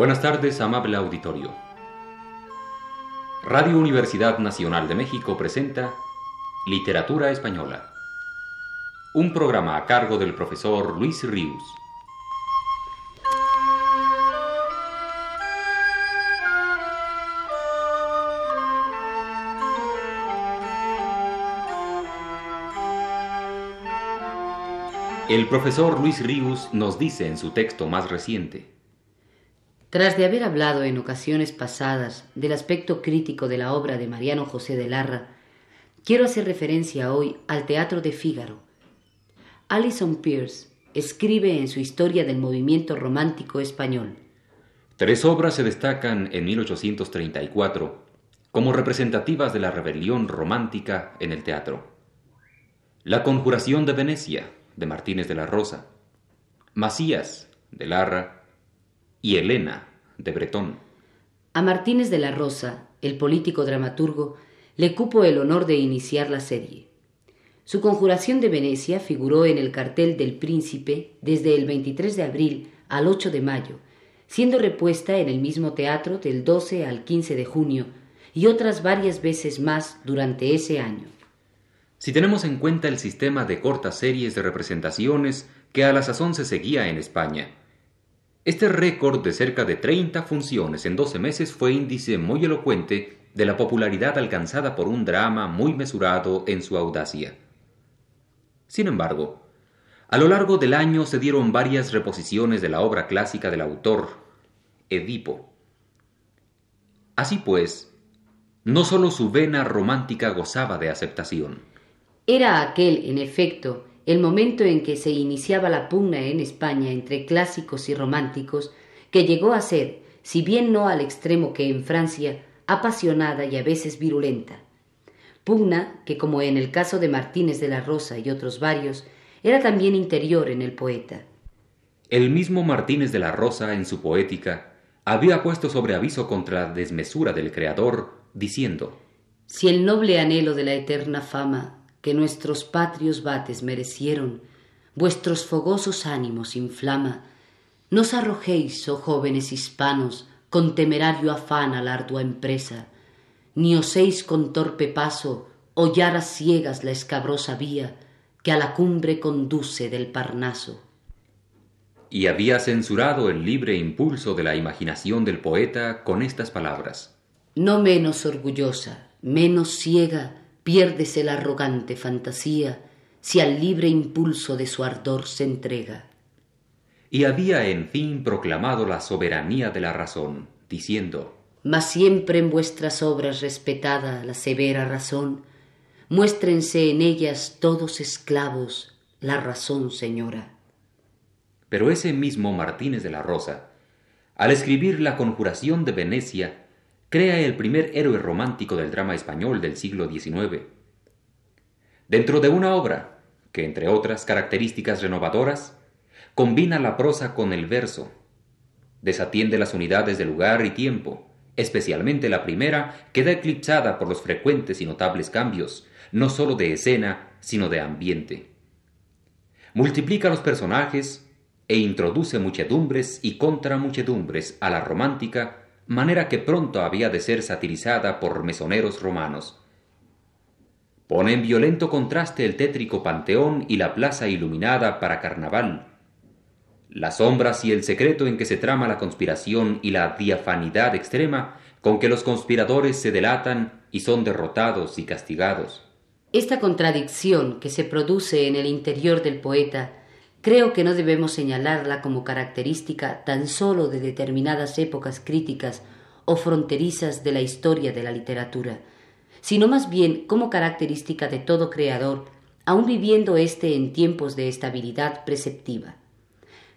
Buenas tardes, amable auditorio. Radio Universidad Nacional de México presenta Literatura Española, un programa a cargo del profesor Luis Ríos. El profesor Luis Ríos nos dice en su texto más reciente, Tras de haber hablado en ocasiones pasadas del aspecto crítico de la obra de Mariano José de Larra, quiero hacer referencia hoy al Teatro de Fígaro. Alison Pierce escribe en su Historia del Movimiento Romántico Español. Tres obras se destacan en 1834 como representativas de la rebelión romántica en el teatro. La Conjuración de Venecia, de Martínez de la Rosa, Macías, de Larra, y Elena, de Bretón. A Martínez de la Rosa, el político dramaturgo, le cupo el honor de iniciar la serie. Su conjuración de Venecia figuró en el cartel del Príncipe desde el 23 de abril al 8 de mayo, siendo repuesta en el mismo teatro del 12 al 15 de junio y otras varias veces más durante ese año. Si tenemos en cuenta el sistema de cortas series de representaciones que a la sazón se seguía en España, este récord de cerca de 30 funciones en 12 meses fue índice muy elocuente de la popularidad alcanzada por un drama muy mesurado en su audacia. Sin embargo, a lo largo del año se dieron varias reposiciones de la obra clásica del autor, Edipo. Así pues, no sólo su vena romántica gozaba de aceptación, era aquel, en efecto, el momento en que se iniciaba la pugna en España entre clásicos y románticos, que llegó a ser, si bien no al extremo que en Francia, apasionada y a veces virulenta. Pugna que, como en el caso de Martínez de la Rosa y otros varios, era también interior en el poeta. El mismo Martínez de la Rosa, en su poética, había puesto sobre aviso contra la desmesura del Creador, diciendo Si el noble anhelo de la eterna fama que nuestros patrios bates merecieron, vuestros fogosos ánimos inflama, no os arrojéis, oh jóvenes hispanos, con temerario afán a la ardua empresa, ni oséis con torpe paso hollar a ciegas la escabrosa vía que a la cumbre conduce del Parnaso. Y había censurado el libre impulso de la imaginación del poeta con estas palabras. No menos orgullosa, menos ciega, piérdese la arrogante fantasía si al libre impulso de su ardor se entrega. Y había en fin proclamado la soberanía de la razón, diciendo Mas siempre en vuestras obras respetada la severa razón, muéstrense en ellas todos esclavos la razón señora. Pero ese mismo Martínez de la Rosa, al escribir la conjuración de Venecia, crea el primer héroe romántico del drama español del siglo XIX. Dentro de una obra que, entre otras características renovadoras, combina la prosa con el verso, desatiende las unidades de lugar y tiempo, especialmente la primera, queda eclipsada por los frecuentes y notables cambios, no sólo de escena, sino de ambiente. Multiplica los personajes e introduce muchedumbres y contramuchedumbres a la romántica manera que pronto había de ser satirizada por mesoneros romanos. Pone en violento contraste el tétrico panteón y la plaza iluminada para carnaval, las sombras y el secreto en que se trama la conspiración y la diafanidad extrema con que los conspiradores se delatan y son derrotados y castigados. Esta contradicción que se produce en el interior del poeta Creo que no debemos señalarla como característica tan solo de determinadas épocas críticas o fronterizas de la historia de la literatura, sino más bien como característica de todo creador, aun viviendo éste en tiempos de estabilidad preceptiva.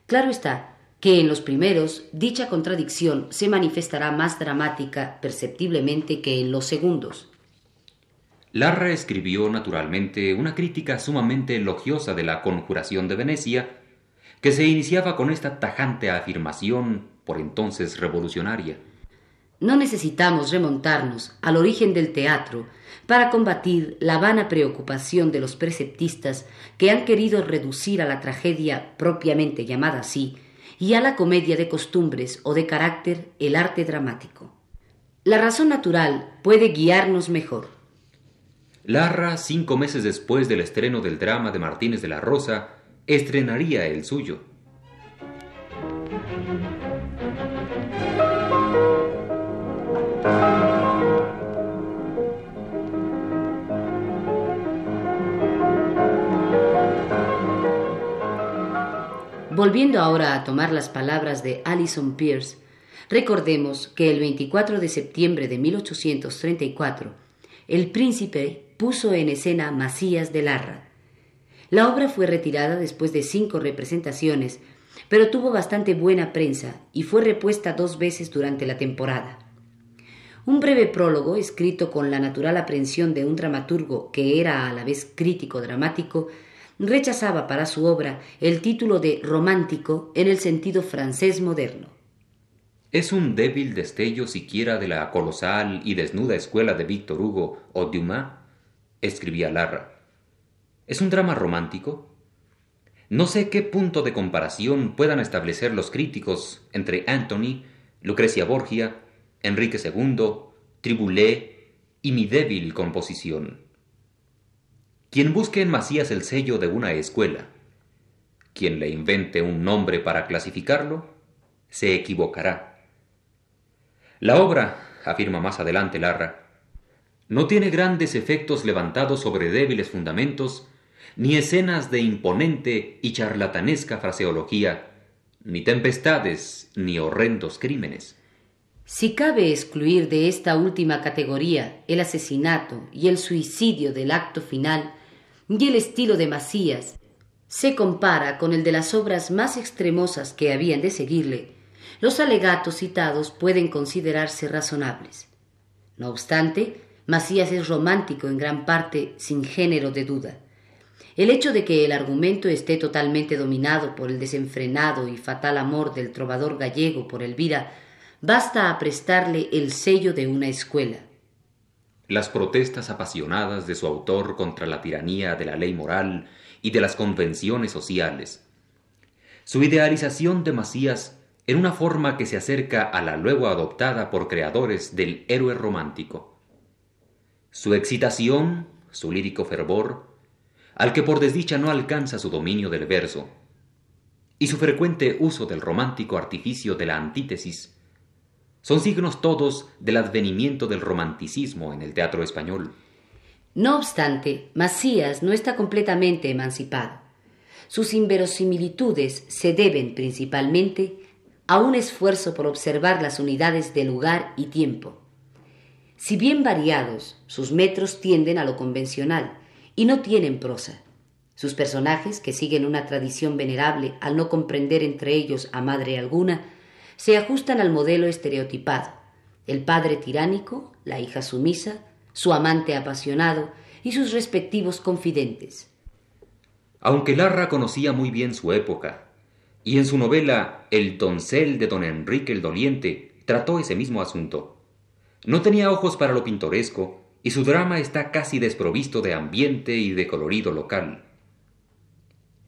Claro está que en los primeros dicha contradicción se manifestará más dramática perceptiblemente que en los segundos. Larra escribió naturalmente una crítica sumamente elogiosa de la conjuración de Venecia, que se iniciaba con esta tajante afirmación por entonces revolucionaria. No necesitamos remontarnos al origen del teatro para combatir la vana preocupación de los preceptistas que han querido reducir a la tragedia propiamente llamada así y a la comedia de costumbres o de carácter el arte dramático. La razón natural puede guiarnos mejor. Larra, cinco meses después del estreno del drama de Martínez de la Rosa, estrenaría el suyo. Volviendo ahora a tomar las palabras de Alison Pierce, recordemos que el 24 de septiembre de 1834, el príncipe puso en escena Macías de Larra. La obra fue retirada después de cinco representaciones, pero tuvo bastante buena prensa y fue repuesta dos veces durante la temporada. Un breve prólogo, escrito con la natural aprensión de un dramaturgo que era a la vez crítico dramático, rechazaba para su obra el título de romántico en el sentido francés moderno. Es un débil destello siquiera de la colosal y desnuda escuela de Víctor Hugo o Dumas, escribía Larra. ¿Es un drama romántico? No sé qué punto de comparación puedan establecer los críticos entre Anthony, Lucrecia Borgia, Enrique II, Triboulet y mi débil composición. Quien busque en Macías el sello de una escuela, quien le invente un nombre para clasificarlo, se equivocará. La obra, afirma más adelante Larra, no tiene grandes efectos levantados sobre débiles fundamentos, ni escenas de imponente y charlatanesca fraseología, ni tempestades, ni horrendos crímenes. Si cabe excluir de esta última categoría el asesinato y el suicidio del acto final, y el estilo de Macías se compara con el de las obras más extremosas que habían de seguirle, los alegatos citados pueden considerarse razonables. No obstante, Macías es romántico en gran parte sin género de duda. El hecho de que el argumento esté totalmente dominado por el desenfrenado y fatal amor del trovador gallego por Elvira basta a prestarle el sello de una escuela. Las protestas apasionadas de su autor contra la tiranía de la ley moral y de las convenciones sociales. Su idealización de Macías en una forma que se acerca a la luego adoptada por creadores del héroe romántico. Su excitación, su lírico fervor, al que por desdicha no alcanza su dominio del verso, y su frecuente uso del romántico artificio de la antítesis, son signos todos del advenimiento del romanticismo en el teatro español. No obstante, Macías no está completamente emancipado. Sus inverosimilitudes se deben principalmente a un esfuerzo por observar las unidades de lugar y tiempo. Si bien variados, sus metros tienden a lo convencional y no tienen prosa. Sus personajes, que siguen una tradición venerable al no comprender entre ellos a madre alguna, se ajustan al modelo estereotipado, el padre tiránico, la hija sumisa, su amante apasionado y sus respectivos confidentes. Aunque Larra conocía muy bien su época, y en su novela El doncel de don Enrique el Doliente trató ese mismo asunto, no tenía ojos para lo pintoresco y su drama está casi desprovisto de ambiente y de colorido local.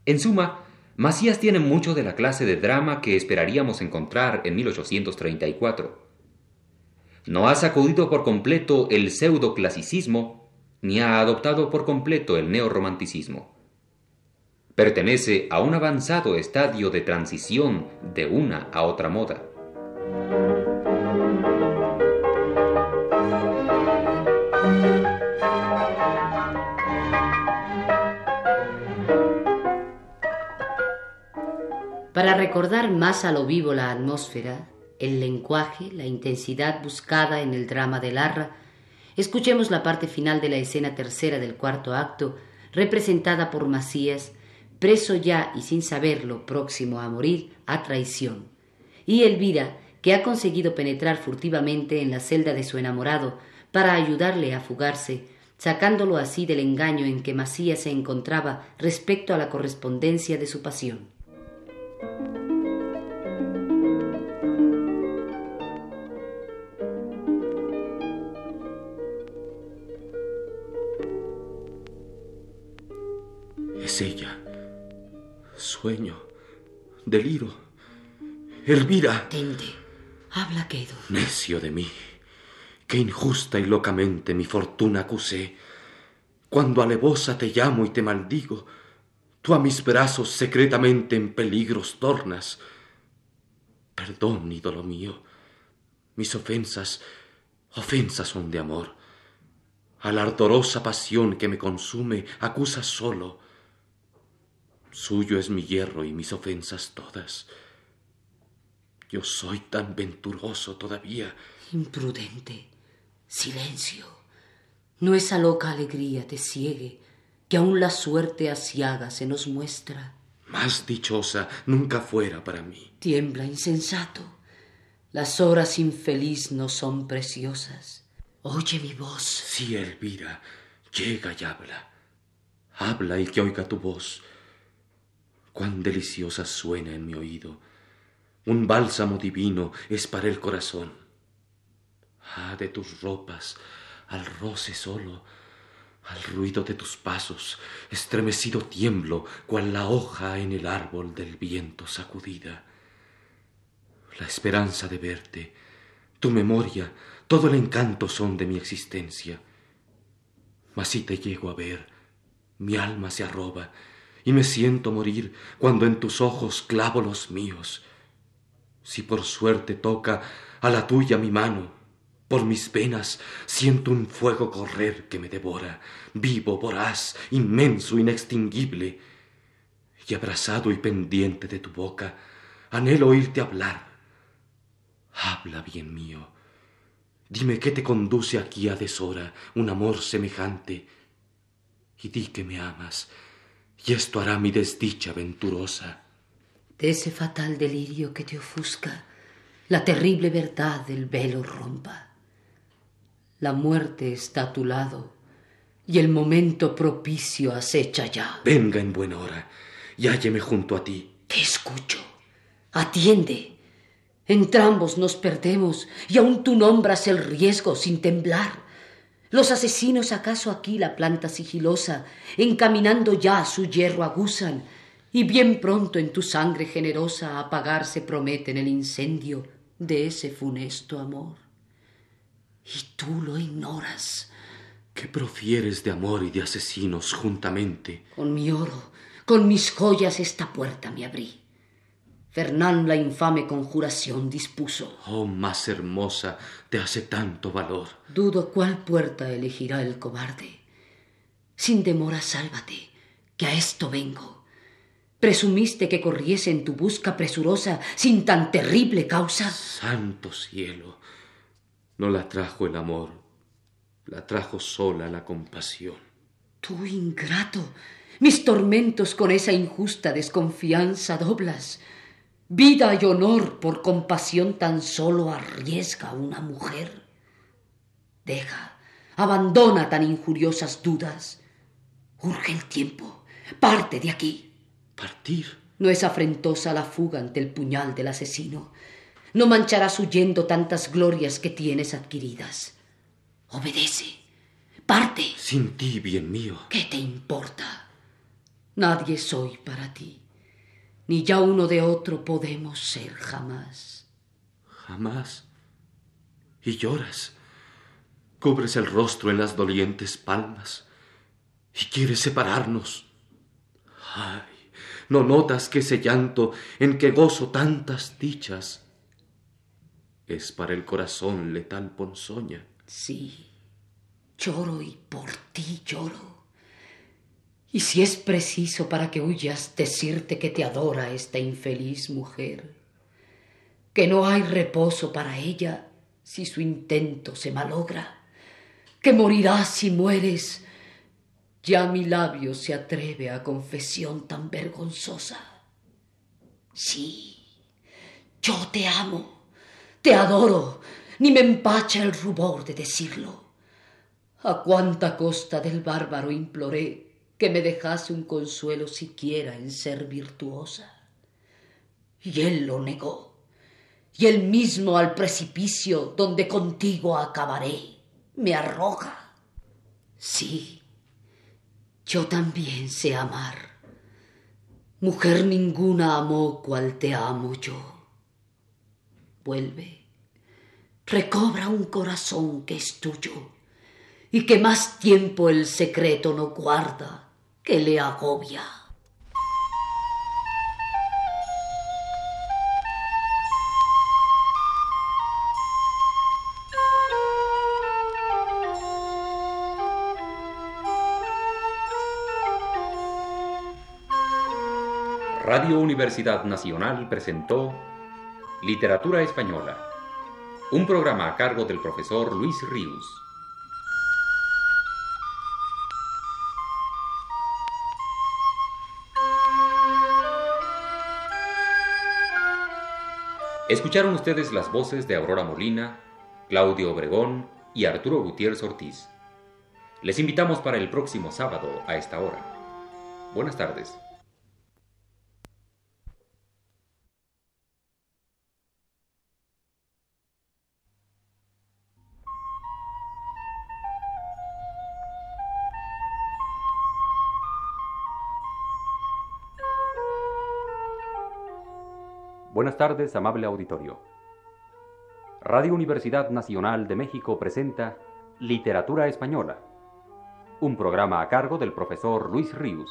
En suma, Macías tiene mucho de la clase de drama que esperaríamos encontrar en 1834. No ha sacudido por completo el pseudo-clasicismo, ni ha adoptado por completo el neorromanticismo. Pertenece a un avanzado estadio de transición de una a otra moda. Para recordar más a lo vivo la atmósfera, el lenguaje, la intensidad buscada en el drama de Larra, escuchemos la parte final de la escena tercera del cuarto acto, representada por Macías, preso ya y sin saberlo, próximo a morir, a traición, y Elvira, que ha conseguido penetrar furtivamente en la celda de su enamorado para ayudarle a fugarse, sacándolo así del engaño en que Macías se encontraba respecto a la correspondencia de su pasión. Es ella. Sueño. Deliro. Elvira. Tente. Habla, Quedo. Necio de mí, que injusta y locamente mi fortuna acusé. Cuando alevosa te llamo y te maldigo, tú a mis brazos secretamente en peligros tornas. Perdón, ídolo mío, mis ofensas, ofensas son de amor. A la ardorosa pasión que me consume acusa solo. Suyo es mi hierro y mis ofensas todas. Yo soy tan venturoso todavía. Imprudente. Silencio. No esa loca alegría te ciegue, que aún la suerte asiaga se nos muestra. Más dichosa nunca fuera para mí. Tiembla, insensato. Las horas infeliz no son preciosas. Oye mi voz. Sí, Elvira, llega y habla. Habla y que oiga tu voz. Cuán deliciosa suena en mi oído un bálsamo divino es para el corazón. Ah, de tus ropas, al roce solo, al ruido de tus pasos, estremecido tiemblo, cual la hoja en el árbol del viento sacudida. La esperanza de verte, tu memoria, todo el encanto son de mi existencia. Mas si te llego a ver, mi alma se arroba y me siento morir cuando en tus ojos clavo los míos si por suerte toca a la tuya mi mano, por mis venas siento un fuego correr que me devora, vivo, voraz, inmenso, inextinguible. Y abrazado y pendiente de tu boca, anhelo oírte hablar. Habla, bien mío. Dime qué te conduce aquí a deshora un amor semejante. Y di que me amas, y esto hará mi desdicha venturosa de ese fatal delirio que te ofusca, la terrible verdad del velo rompa. La muerte está a tu lado y el momento propicio acecha ya. Venga en buena hora y hálleme junto a ti. Te escucho. Atiende. Entrambos nos perdemos y aún tú nombras el riesgo sin temblar. Los asesinos acaso aquí la planta sigilosa, encaminando ya su hierro agusan y bien pronto en tu sangre generosa apagarse prometen el incendio de ese funesto amor. Y tú lo ignoras. ¿Qué profieres de amor y de asesinos juntamente? Con mi oro, con mis joyas esta puerta me abrí. Fernán la infame conjuración dispuso. Oh, más hermosa te hace tanto valor. Dudo cuál puerta elegirá el cobarde. Sin demora sálvate, que a esto vengo. ¿Presumiste que corriese en tu busca presurosa sin tan terrible causa? Santo cielo, no la trajo el amor, la trajo sola la compasión. Tú, ingrato, mis tormentos con esa injusta desconfianza doblas. Vida y honor por compasión tan solo arriesga una mujer. Deja, abandona tan injuriosas dudas. Urge el tiempo, parte de aquí. Partir. No es afrentosa la fuga ante el puñal del asesino. No mancharás huyendo tantas glorias que tienes adquiridas. Obedece. Parte. Sin ti, bien mío. ¿Qué te importa? Nadie soy para ti. Ni ya uno de otro podemos ser jamás. Jamás. Y lloras. Cubres el rostro en las dolientes palmas. Y quieres separarnos. Ay, ¿No notas que ese llanto en que gozo tantas dichas es para el corazón letal ponzoña? Sí, lloro y por ti lloro. Y si es preciso para que huyas decirte que te adora esta infeliz mujer, que no hay reposo para ella si su intento se malogra, que morirás si mueres ya mi labio se atreve a confesión tan vergonzosa. Sí, yo te amo, te adoro, ni me empacha el rubor de decirlo. A cuánta costa del bárbaro imploré que me dejase un consuelo siquiera en ser virtuosa. Y él lo negó, y él mismo al precipicio donde contigo acabaré me arroja. Sí, yo también sé amar. Mujer ninguna amó cual te amo yo. Vuelve, recobra un corazón que es tuyo y que más tiempo el secreto no guarda que le agobia. Radio Universidad Nacional presentó Literatura Española, un programa a cargo del profesor Luis Ríos. Escucharon ustedes las voces de Aurora Molina, Claudio Obregón y Arturo Gutiérrez Ortiz. Les invitamos para el próximo sábado a esta hora. Buenas tardes. Buenas tardes, amable auditorio. Radio Universidad Nacional de México presenta Literatura Española, un programa a cargo del profesor Luis Ríos.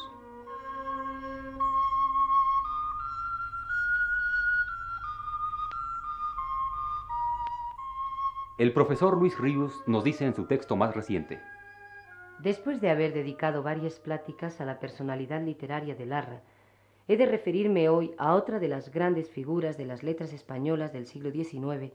El profesor Luis Ríos nos dice en su texto más reciente. Después de haber dedicado varias pláticas a la personalidad literaria de Larra, he de referirme hoy a otra de las grandes figuras de las letras españolas del siglo XIX,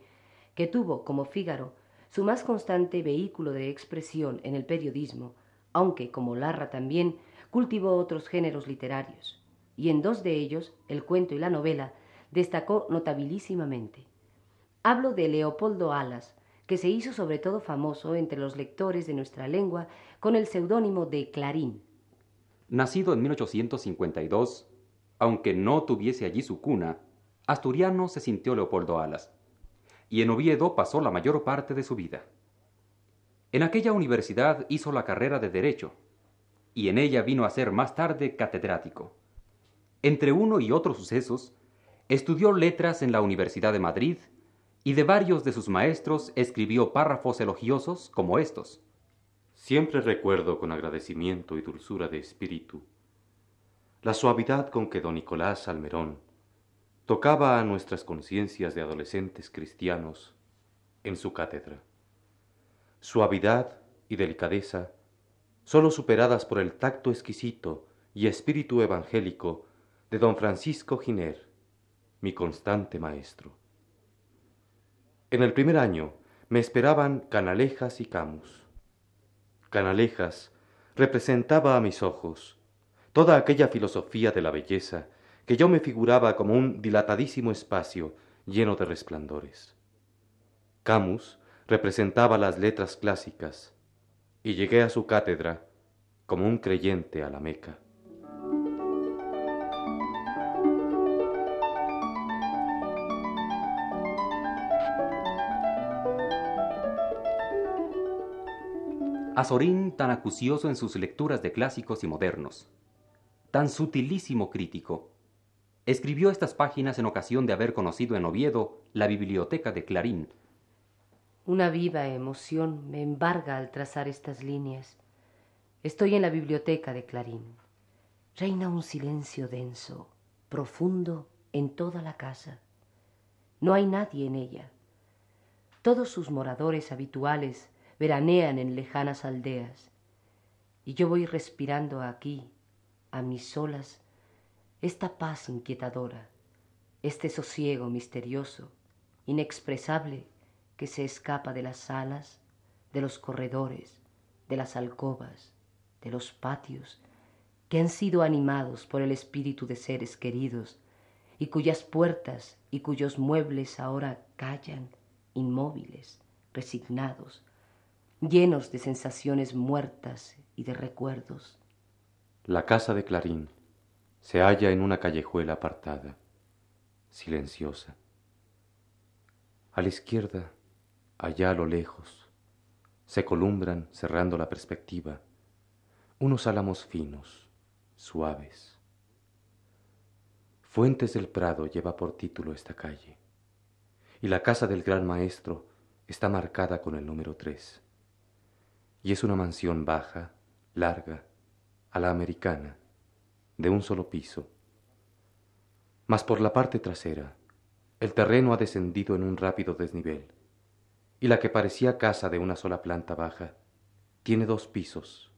que tuvo, como Fígaro, su más constante vehículo de expresión en el periodismo, aunque, como Larra también, cultivó otros géneros literarios, y en dos de ellos, el cuento y la novela, destacó notabilísimamente. Hablo de Leopoldo Alas, que se hizo sobre todo famoso entre los lectores de nuestra lengua con el seudónimo de Clarín. Nacido en 1852, aunque no tuviese allí su cuna, asturiano se sintió Leopoldo Alas, y en Oviedo pasó la mayor parte de su vida. En aquella universidad hizo la carrera de Derecho, y en ella vino a ser más tarde catedrático. Entre uno y otros sucesos, estudió letras en la Universidad de Madrid, y de varios de sus maestros escribió párrafos elogiosos como estos. Siempre recuerdo con agradecimiento y dulzura de espíritu la suavidad con que don Nicolás Almerón tocaba a nuestras conciencias de adolescentes cristianos en su cátedra. Suavidad y delicadeza sólo superadas por el tacto exquisito y espíritu evangélico de don Francisco Giner, mi constante maestro. En el primer año me esperaban Canalejas y Camus. Canalejas representaba a mis ojos toda aquella filosofía de la belleza que yo me figuraba como un dilatadísimo espacio lleno de resplandores. Camus representaba las letras clásicas y llegué a su cátedra como un creyente a la Meca. Azorín tan acucioso en sus lecturas de clásicos y modernos, tan sutilísimo crítico, escribió estas páginas en ocasión de haber conocido en Oviedo la biblioteca de Clarín. Una viva emoción me embarga al trazar estas líneas. Estoy en la biblioteca de Clarín. Reina un silencio denso, profundo en toda la casa. No hay nadie en ella. Todos sus moradores habituales veranean en lejanas aldeas. Y yo voy respirando aquí, a mis solas esta paz inquietadora, este sosiego misterioso, inexpresable que se escapa de las salas, de los corredores, de las alcobas, de los patios, que han sido animados por el espíritu de seres queridos y cuyas puertas y cuyos muebles ahora callan inmóviles, resignados, llenos de sensaciones muertas y de recuerdos. La casa de Clarín se halla en una callejuela apartada, silenciosa. A la izquierda, allá a lo lejos, se columbran, cerrando la perspectiva, unos álamos finos, suaves. Fuentes del Prado lleva por título esta calle, y la casa del gran maestro está marcada con el número tres. Y es una mansión baja, larga, a la americana, de un solo piso. Mas por la parte trasera, el terreno ha descendido en un rápido desnivel, y la que parecía casa de una sola planta baja, tiene dos pisos,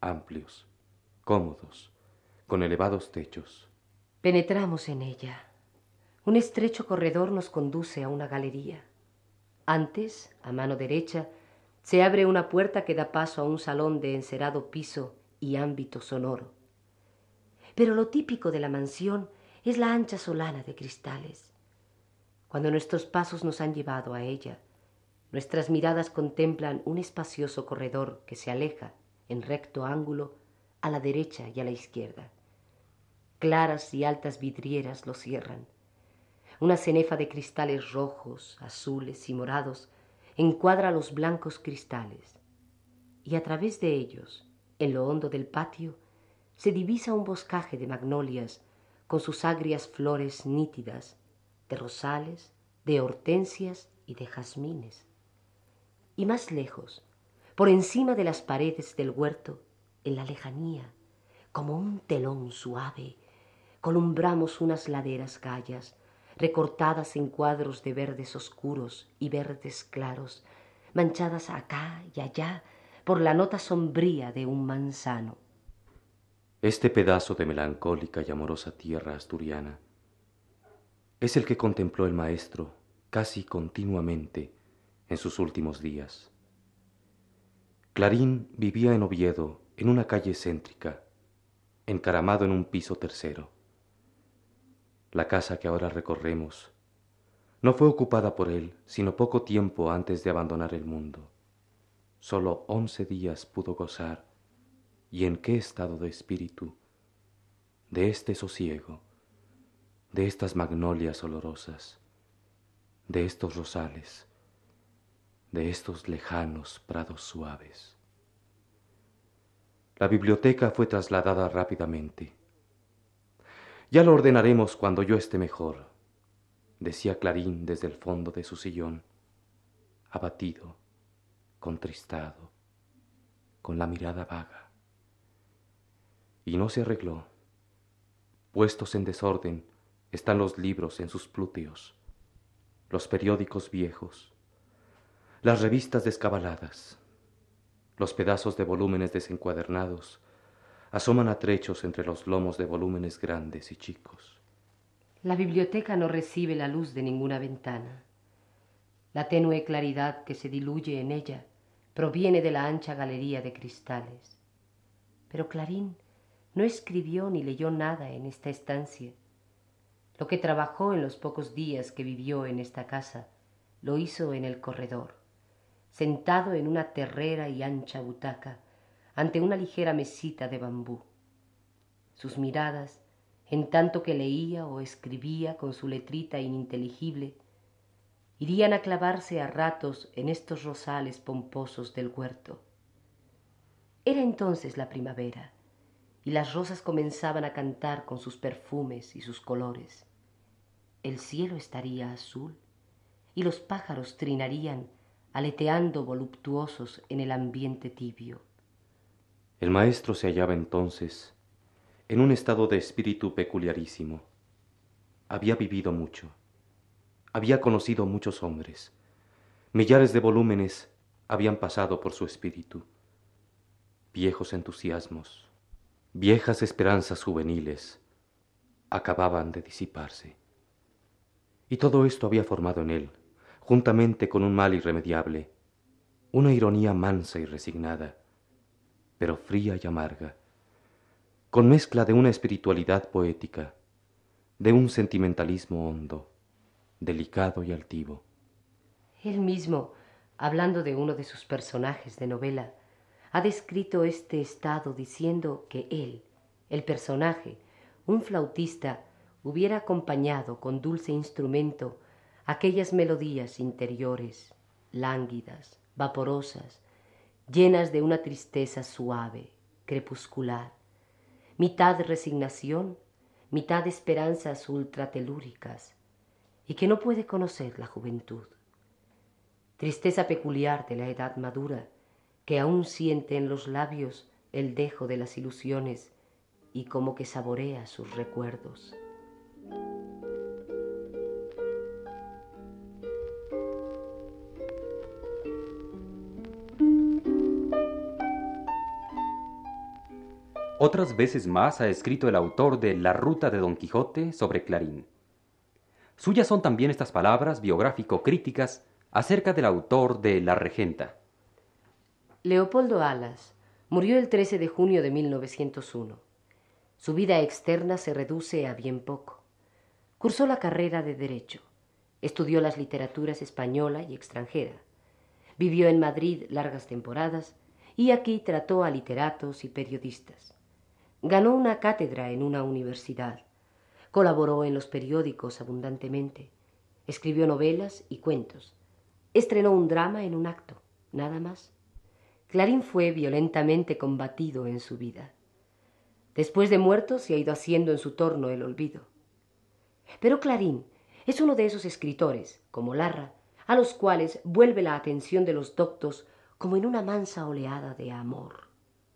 amplios, cómodos, con elevados techos. Penetramos en ella. Un estrecho corredor nos conduce a una galería. Antes, a mano derecha, se abre una puerta que da paso a un salón de encerado piso y ámbito sonoro. Pero lo típico de la mansión es la ancha solana de cristales. Cuando nuestros pasos nos han llevado a ella, nuestras miradas contemplan un espacioso corredor que se aleja, en recto ángulo, a la derecha y a la izquierda. Claras y altas vidrieras lo cierran. Una cenefa de cristales rojos, azules y morados encuadra los blancos cristales, y a través de ellos, en lo hondo del patio, se divisa un boscaje de magnolias con sus agrias flores nítidas, de rosales, de hortensias y de jazmines. Y más lejos, por encima de las paredes del huerto, en la lejanía, como un telón suave, columbramos unas laderas gallas, recortadas en cuadros de verdes oscuros y verdes claros, manchadas acá y allá por la nota sombría de un manzano. Este pedazo de melancólica y amorosa tierra asturiana es el que contempló el maestro casi continuamente en sus últimos días. Clarín vivía en Oviedo, en una calle céntrica, encaramado en un piso tercero la casa que ahora recorremos, no fue ocupada por él sino poco tiempo antes de abandonar el mundo. Solo once días pudo gozar, y en qué estado de espíritu, de este sosiego, de estas magnolias olorosas, de estos rosales, de estos lejanos prados suaves. La biblioteca fue trasladada rápidamente. Ya lo ordenaremos cuando yo esté mejor, decía Clarín desde el fondo de su sillón, abatido, contristado, con la mirada vaga. Y no se arregló. Puestos en desorden están los libros en sus plúteos, los periódicos viejos, las revistas descabaladas, los pedazos de volúmenes desencuadernados, asoman a trechos entre los lomos de volúmenes grandes y chicos. La biblioteca no recibe la luz de ninguna ventana. La tenue claridad que se diluye en ella proviene de la ancha galería de cristales. Pero Clarín no escribió ni leyó nada en esta estancia. Lo que trabajó en los pocos días que vivió en esta casa, lo hizo en el corredor, sentado en una terrera y ancha butaca, ante una ligera mesita de bambú. Sus miradas, en tanto que leía o escribía con su letrita ininteligible, irían a clavarse a ratos en estos rosales pomposos del huerto. Era entonces la primavera, y las rosas comenzaban a cantar con sus perfumes y sus colores. El cielo estaría azul, y los pájaros trinarían aleteando voluptuosos en el ambiente tibio. El maestro se hallaba entonces en un estado de espíritu peculiarísimo. Había vivido mucho, había conocido muchos hombres, millares de volúmenes habían pasado por su espíritu, viejos entusiasmos, viejas esperanzas juveniles acababan de disiparse. Y todo esto había formado en él, juntamente con un mal irremediable, una ironía mansa y resignada, pero fría y amarga, con mezcla de una espiritualidad poética, de un sentimentalismo hondo, delicado y altivo. Él mismo, hablando de uno de sus personajes de novela, ha descrito este estado diciendo que él, el personaje, un flautista, hubiera acompañado con dulce instrumento aquellas melodías interiores, lánguidas, vaporosas, llenas de una tristeza suave, crepuscular, mitad resignación, mitad esperanzas ultratelúricas, y que no puede conocer la juventud. Tristeza peculiar de la edad madura, que aún siente en los labios el dejo de las ilusiones y como que saborea sus recuerdos. Otras veces más ha escrito el autor de La Ruta de Don Quijote sobre Clarín. Suyas son también estas palabras biográfico-críticas acerca del autor de La Regenta. Leopoldo Alas murió el 13 de junio de 1901. Su vida externa se reduce a bien poco. Cursó la carrera de Derecho. Estudió las literaturas española y extranjera. Vivió en Madrid largas temporadas y aquí trató a literatos y periodistas. Ganó una cátedra en una universidad. Colaboró en los periódicos abundantemente. Escribió novelas y cuentos. Estrenó un drama en un acto, nada más. Clarín fue violentamente combatido en su vida. Después de muerto se ha ido haciendo en su torno el olvido. Pero Clarín es uno de esos escritores, como Larra, a los cuales vuelve la atención de los doctos como en una mansa oleada de amor,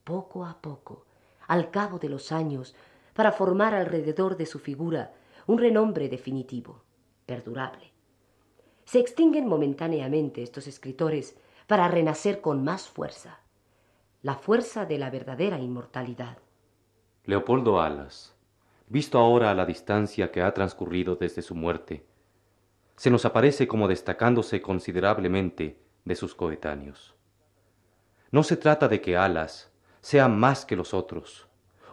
poco a poco, al cabo de los años para formar alrededor de su figura un renombre definitivo, perdurable. Se extinguen momentáneamente estos escritores para renacer con más fuerza, la fuerza de la verdadera inmortalidad. Leopoldo Alas, visto ahora a la distancia que ha transcurrido desde su muerte, se nos aparece como destacándose considerablemente de sus coetáneos. No se trata de que Alas sea más que los otros,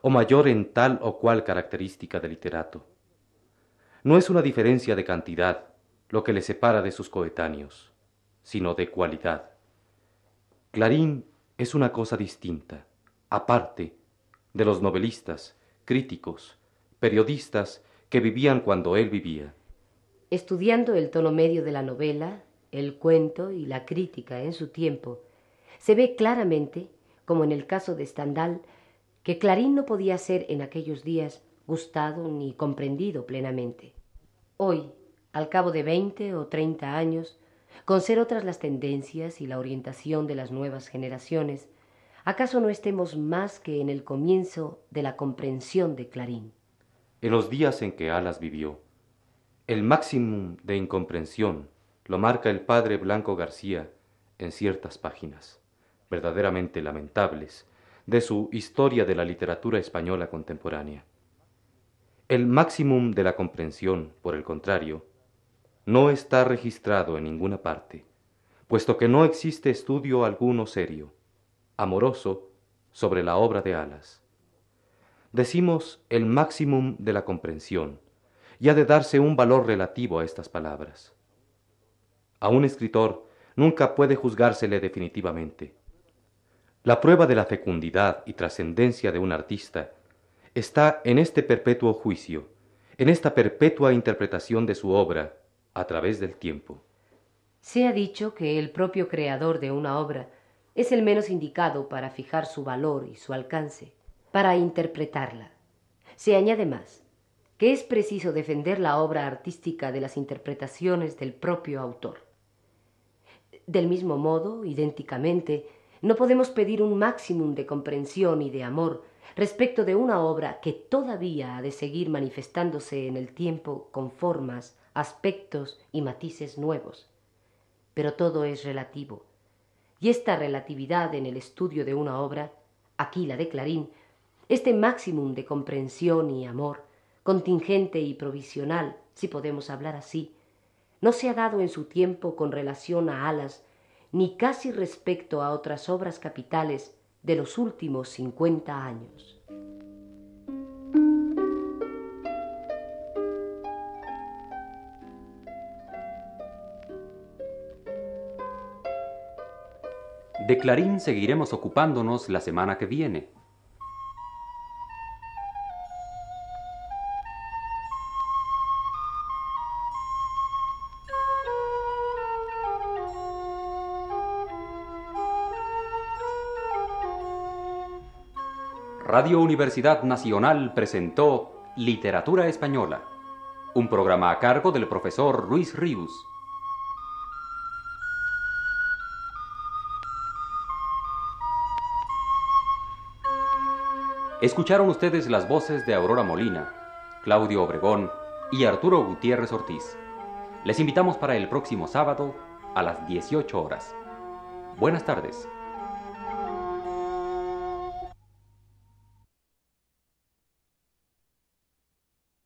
o mayor en tal o cual característica de literato. No es una diferencia de cantidad lo que le separa de sus coetáneos, sino de cualidad. Clarín es una cosa distinta, aparte de los novelistas, críticos, periodistas que vivían cuando él vivía. Estudiando el tono medio de la novela, el cuento y la crítica en su tiempo, se ve claramente como en el caso de Stendhal, que Clarín no podía ser en aquellos días gustado ni comprendido plenamente. Hoy, al cabo de veinte o treinta años, con ser otras las tendencias y la orientación de las nuevas generaciones, ¿acaso no estemos más que en el comienzo de la comprensión de Clarín? En los días en que Alas vivió, el máximo de incomprensión lo marca el padre Blanco García en ciertas páginas verdaderamente lamentables de su Historia de la Literatura Española Contemporánea. El máximum de la comprensión, por el contrario, no está registrado en ninguna parte, puesto que no existe estudio alguno serio, amoroso, sobre la obra de Alas. Decimos el máximum de la comprensión, y ha de darse un valor relativo a estas palabras. A un escritor nunca puede juzgársele definitivamente, la prueba de la fecundidad y trascendencia de un artista está en este perpetuo juicio, en esta perpetua interpretación de su obra a través del tiempo. Se ha dicho que el propio creador de una obra es el menos indicado para fijar su valor y su alcance, para interpretarla. Se añade más, que es preciso defender la obra artística de las interpretaciones del propio autor. Del mismo modo, idénticamente, no podemos pedir un máximum de comprensión y de amor respecto de una obra que todavía ha de seguir manifestándose en el tiempo con formas, aspectos y matices nuevos. Pero todo es relativo, y esta relatividad en el estudio de una obra, aquí la de Clarín, este máximum de comprensión y amor, contingente y provisional, si podemos hablar así, no se ha dado en su tiempo con relación a alas ni casi respecto a otras obras capitales de los últimos cincuenta años. De Clarín seguiremos ocupándonos la semana que viene. Radio Universidad Nacional presentó Literatura Española Un programa a cargo del profesor Luis Ríos. Escucharon ustedes las voces de Aurora Molina, Claudio Obregón y Arturo Gutiérrez Ortiz. Les invitamos para el próximo sábado a las 18 horas. Buenas tardes.